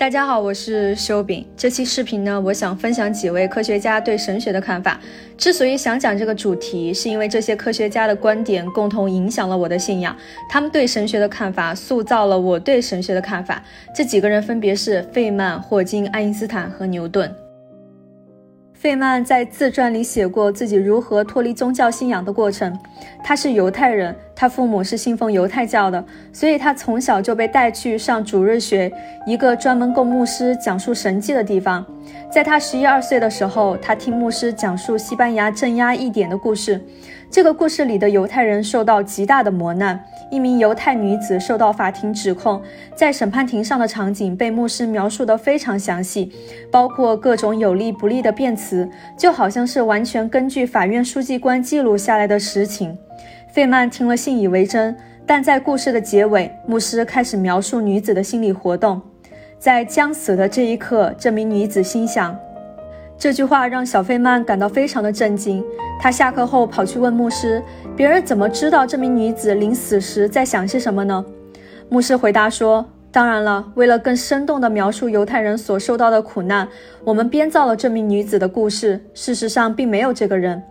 大家好，我是修饼。这期视频呢，我想分享几位科学家对神学的看法。之所以想讲这个主题，是因为这些科学家的观点共同影响了我的信仰。他们对神学的看法，塑造了我对神学的看法。这几个人分别是费曼、霍金、爱因斯坦和牛顿。费曼在自传里写过自己如何脱离宗教信仰的过程。他是犹太人，他父母是信奉犹太教的，所以他从小就被带去上主日学，一个专门供牧师讲述神迹的地方。在他十一二岁的时候，他听牧师讲述西班牙镇压一点的故事。这个故事里的犹太人受到极大的磨难。一名犹太女子受到法庭指控，在审判庭上的场景被牧师描述得非常详细，包括各种有利不利的辩词，就好像是完全根据法院书记官记录下来的实情。费曼听了信以为真，但在故事的结尾，牧师开始描述女子的心理活动。在将死的这一刻，这名女子心想。这句话让小费曼感到非常的震惊。他下课后跑去问牧师：“别人怎么知道这名女子临死时在想些什么呢？”牧师回答说：“当然了，为了更生动地描述犹太人所受到的苦难，我们编造了这名女子的故事。事实上，并没有这个人。”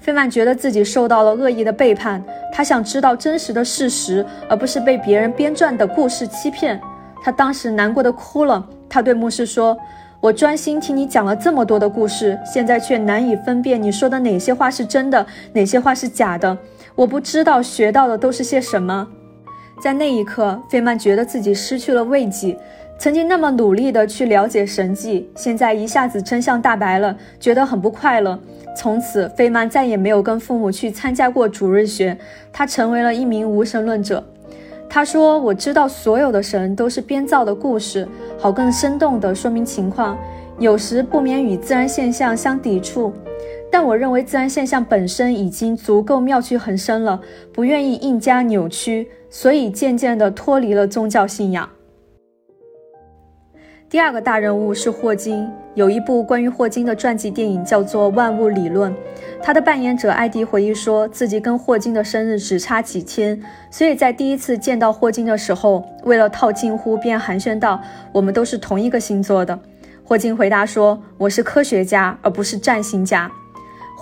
费曼觉得自己受到了恶意的背叛，他想知道真实的事实，而不是被别人编撰的故事欺骗。他当时难过的哭了。他对牧师说。我专心听你讲了这么多的故事，现在却难以分辨你说的哪些话是真的，哪些话是假的。我不知道学到的都是些什么。在那一刻，费曼觉得自己失去了慰藉。曾经那么努力的去了解神迹，现在一下子真相大白了，觉得很不快乐。从此，费曼再也没有跟父母去参加过主日学，他成为了一名无神论者。他说：“我知道所有的神都是编造的故事，好更生动地说明情况，有时不免与自然现象相抵触。但我认为自然现象本身已经足够妙趣横生了，不愿意硬加扭曲，所以渐渐地脱离了宗教信仰。”第二个大人物是霍金，有一部关于霍金的传记电影叫做《万物理论》。他的扮演者艾迪回忆说，自己跟霍金的生日只差几天，所以在第一次见到霍金的时候，为了套近乎，便寒暄道：“我们都是同一个星座的。”霍金回答说：“我是科学家，而不是占星家。”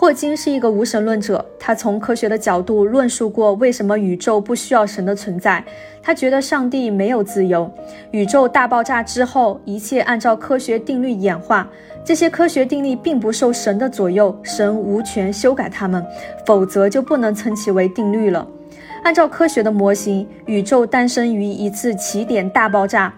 霍金是一个无神论者，他从科学的角度论述过为什么宇宙不需要神的存在。他觉得上帝没有自由，宇宙大爆炸之后，一切按照科学定律演化，这些科学定律并不受神的左右，神无权修改它们，否则就不能称其为定律了。按照科学的模型，宇宙诞生于一次起点大爆炸，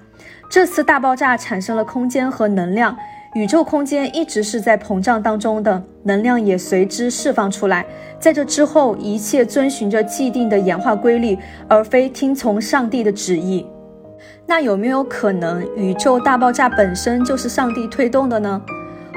这次大爆炸产生了空间和能量。宇宙空间一直是在膨胀当中的，能量也随之释放出来。在这之后，一切遵循着既定的演化规律，而非听从上帝的旨意。那有没有可能，宇宙大爆炸本身就是上帝推动的呢？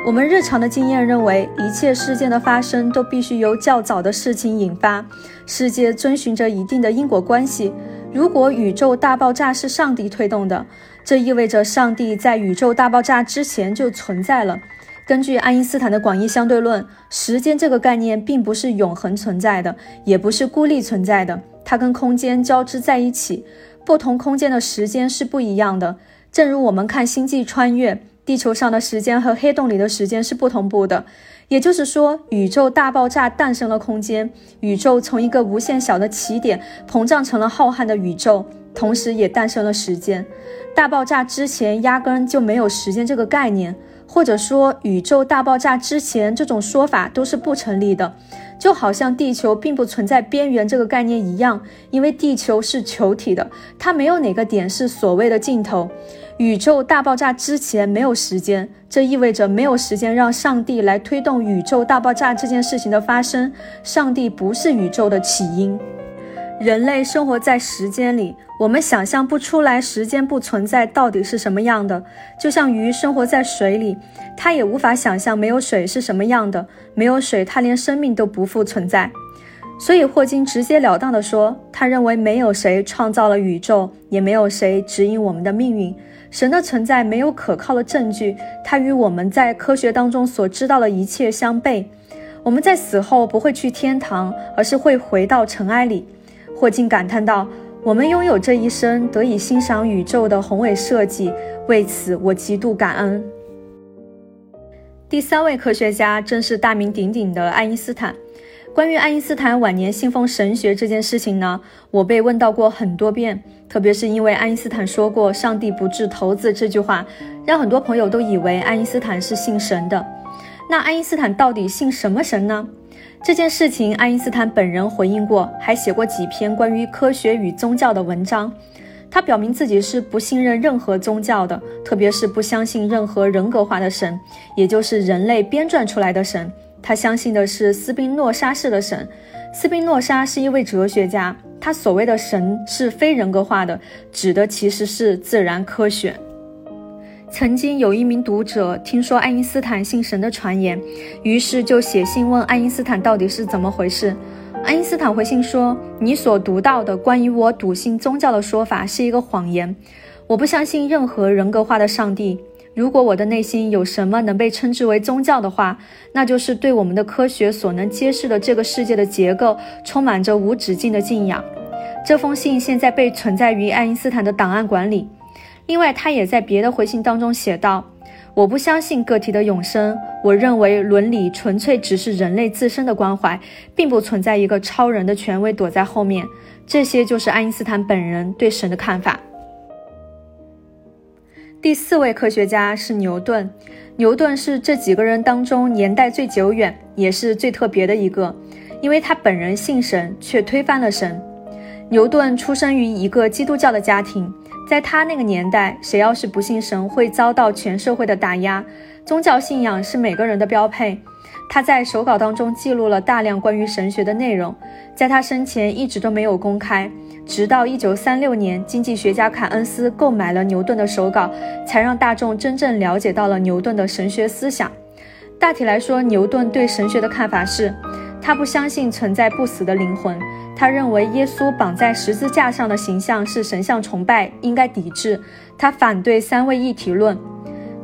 我们日常的经验认为，一切事件的发生都必须由较早的事情引发，世界遵循着一定的因果关系。如果宇宙大爆炸是上帝推动的，这意味着上帝在宇宙大爆炸之前就存在了。根据爱因斯坦的广义相对论，时间这个概念并不是永恒存在的，也不是孤立存在的，它跟空间交织在一起。不同空间的时间是不一样的。正如我们看星际穿越，地球上的时间和黑洞里的时间是不同步的。也就是说，宇宙大爆炸诞生了空间，宇宙从一个无限小的起点膨胀成了浩瀚的宇宙，同时也诞生了时间。大爆炸之前压根就没有时间这个概念，或者说宇宙大爆炸之前这种说法都是不成立的，就好像地球并不存在边缘这个概念一样，因为地球是球体的，它没有哪个点是所谓的尽头。宇宙大爆炸之前没有时间，这意味着没有时间让上帝来推动宇宙大爆炸这件事情的发生。上帝不是宇宙的起因。人类生活在时间里，我们想象不出来时间不存在到底是什么样的。就像鱼生活在水里，它也无法想象没有水是什么样的。没有水，它连生命都不复存在。所以霍金直截了当地说，他认为没有谁创造了宇宙，也没有谁指引我们的命运。神的存在没有可靠的证据，它与我们在科学当中所知道的一切相悖。我们在死后不会去天堂，而是会回到尘埃里。霍金感叹道：“我们拥有这一生，得以欣赏宇宙的宏伟设计，为此我极度感恩。第三位科学家正是大名鼎鼎的爱因斯坦。关于爱因斯坦晚年信奉神学这件事情呢，我被问到过很多遍，特别是因为爱因斯坦说过“上帝不掷骰子”这句话，让很多朋友都以为爱因斯坦是信神的。那爱因斯坦到底信什么神呢？这件事情，爱因斯坦本人回应过，还写过几篇关于科学与宗教的文章。他表明自己是不信任任何宗教的，特别是不相信任何人格化的神，也就是人类编撰出来的神。他相信的是斯宾诺莎式的神。斯宾诺莎是一位哲学家，他所谓的神是非人格化的，指的其实是自然科学。曾经有一名读者听说爱因斯坦信神的传言，于是就写信问爱因斯坦到底是怎么回事。爱因斯坦回信说：“你所读到的关于我笃信宗教的说法是一个谎言，我不相信任何人格化的上帝。”如果我的内心有什么能被称之为宗教的话，那就是对我们的科学所能揭示的这个世界的结构充满着无止境的敬仰。这封信现在被存在于爱因斯坦的档案馆里。另外，他也在别的回信当中写道：“我不相信个体的永生，我认为伦理纯粹只是人类自身的关怀，并不存在一个超人的权威躲在后面。”这些就是爱因斯坦本人对神的看法。第四位科学家是牛顿。牛顿是这几个人当中年代最久远，也是最特别的一个，因为他本人信神，却推翻了神。牛顿出生于一个基督教的家庭，在他那个年代，谁要是不信神，会遭到全社会的打压。宗教信仰是每个人的标配。他在手稿当中记录了大量关于神学的内容，在他生前一直都没有公开。直到一九三六年，经济学家凯恩斯购买了牛顿的手稿，才让大众真正了解到了牛顿的神学思想。大体来说，牛顿对神学的看法是：他不相信存在不死的灵魂，他认为耶稣绑在十字架上的形象是神像崇拜，应该抵制。他反对三位一体论。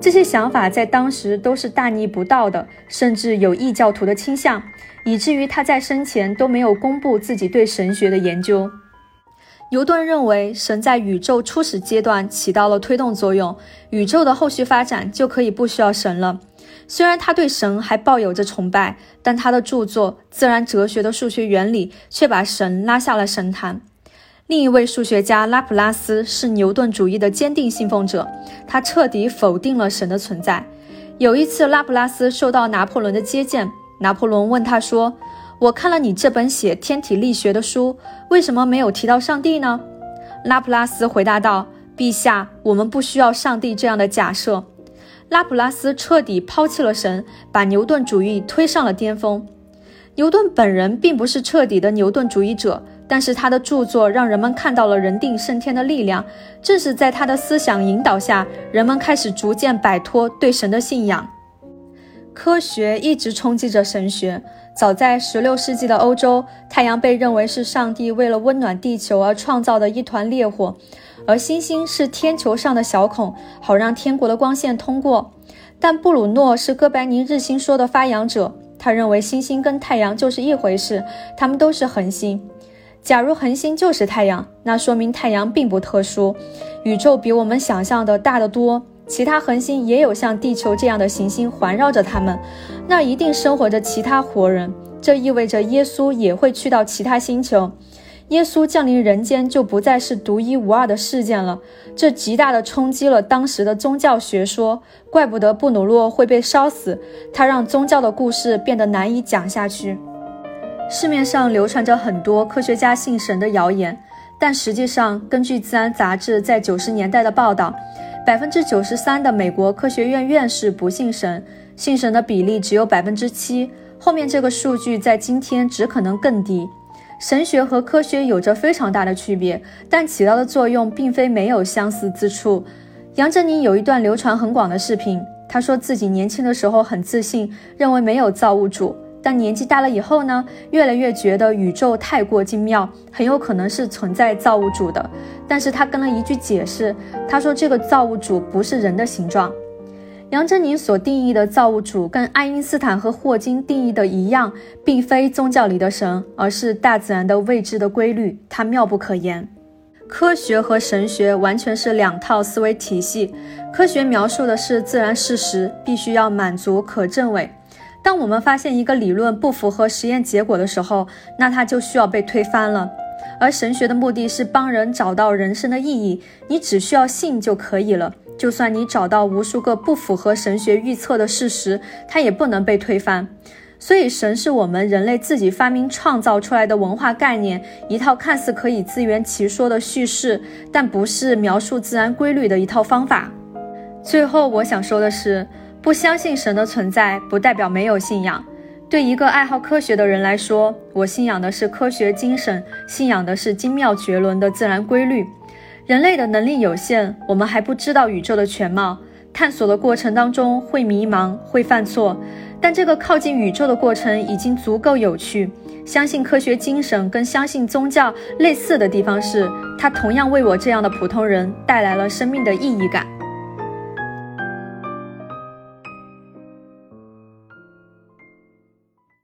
这些想法在当时都是大逆不道的，甚至有异教徒的倾向，以至于他在生前都没有公布自己对神学的研究。牛顿认为，神在宇宙初始阶段起到了推动作用，宇宙的后续发展就可以不需要神了。虽然他对神还抱有着崇拜，但他的著作《自然哲学的数学原理》却把神拉下了神坛。另一位数学家拉普拉斯是牛顿主义的坚定信奉者，他彻底否定了神的存在。有一次，拉普拉斯受到拿破仑的接见，拿破仑问他说。我看了你这本写天体力学的书，为什么没有提到上帝呢？拉普拉斯回答道：“陛下，我们不需要上帝这样的假设。”拉普拉斯彻底抛弃了神，把牛顿主义推上了巅峰。牛顿本人并不是彻底的牛顿主义者，但是他的著作让人们看到了人定胜天的力量。正是在他的思想引导下，人们开始逐渐摆脱对神的信仰。科学一直冲击着神学。早在16世纪的欧洲，太阳被认为是上帝为了温暖地球而创造的一团烈火，而星星是天球上的小孔，好让天国的光线通过。但布鲁诺是哥白尼日心说的发扬者，他认为星星跟太阳就是一回事，它们都是恒星。假如恒星就是太阳，那说明太阳并不特殊，宇宙比我们想象的大得多。其他恒星也有像地球这样的行星环绕着它们，那一定生活着其他活人。这意味着耶稣也会去到其他星球。耶稣降临人间就不再是独一无二的事件了，这极大的冲击了当时的宗教学说。怪不得布鲁诺会被烧死，他让宗教的故事变得难以讲下去。市面上流传着很多科学家信神的谣言，但实际上，根据《自然》杂志在九十年代的报道。百分之九十三的美国科学院院士不信神，信神的比例只有百分之七。后面这个数据在今天只可能更低。神学和科学有着非常大的区别，但起到的作用并非没有相似之处。杨振宁有一段流传很广的视频，他说自己年轻的时候很自信，认为没有造物主。但年纪大了以后呢，越来越觉得宇宙太过精妙，很有可能是存在造物主的。但是他跟了一句解释，他说这个造物主不是人的形状。杨振宁所定义的造物主跟爱因斯坦和霍金定义的一样，并非宗教里的神，而是大自然的未知的规律，它妙不可言。科学和神学完全是两套思维体系。科学描述的是自然事实，必须要满足可证伪。当我们发现一个理论不符合实验结果的时候，那它就需要被推翻了。而神学的目的是帮人找到人生的意义，你只需要信就可以了。就算你找到无数个不符合神学预测的事实，它也不能被推翻。所以，神是我们人类自己发明创造出来的文化概念，一套看似可以自圆其说的叙事，但不是描述自然规律的一套方法。最后，我想说的是。不相信神的存在，不代表没有信仰。对一个爱好科学的人来说，我信仰的是科学精神，信仰的是精妙绝伦的自然规律。人类的能力有限，我们还不知道宇宙的全貌，探索的过程当中会迷茫，会犯错。但这个靠近宇宙的过程已经足够有趣。相信科学精神跟相信宗教类似的地方是，它同样为我这样的普通人带来了生命的意义感。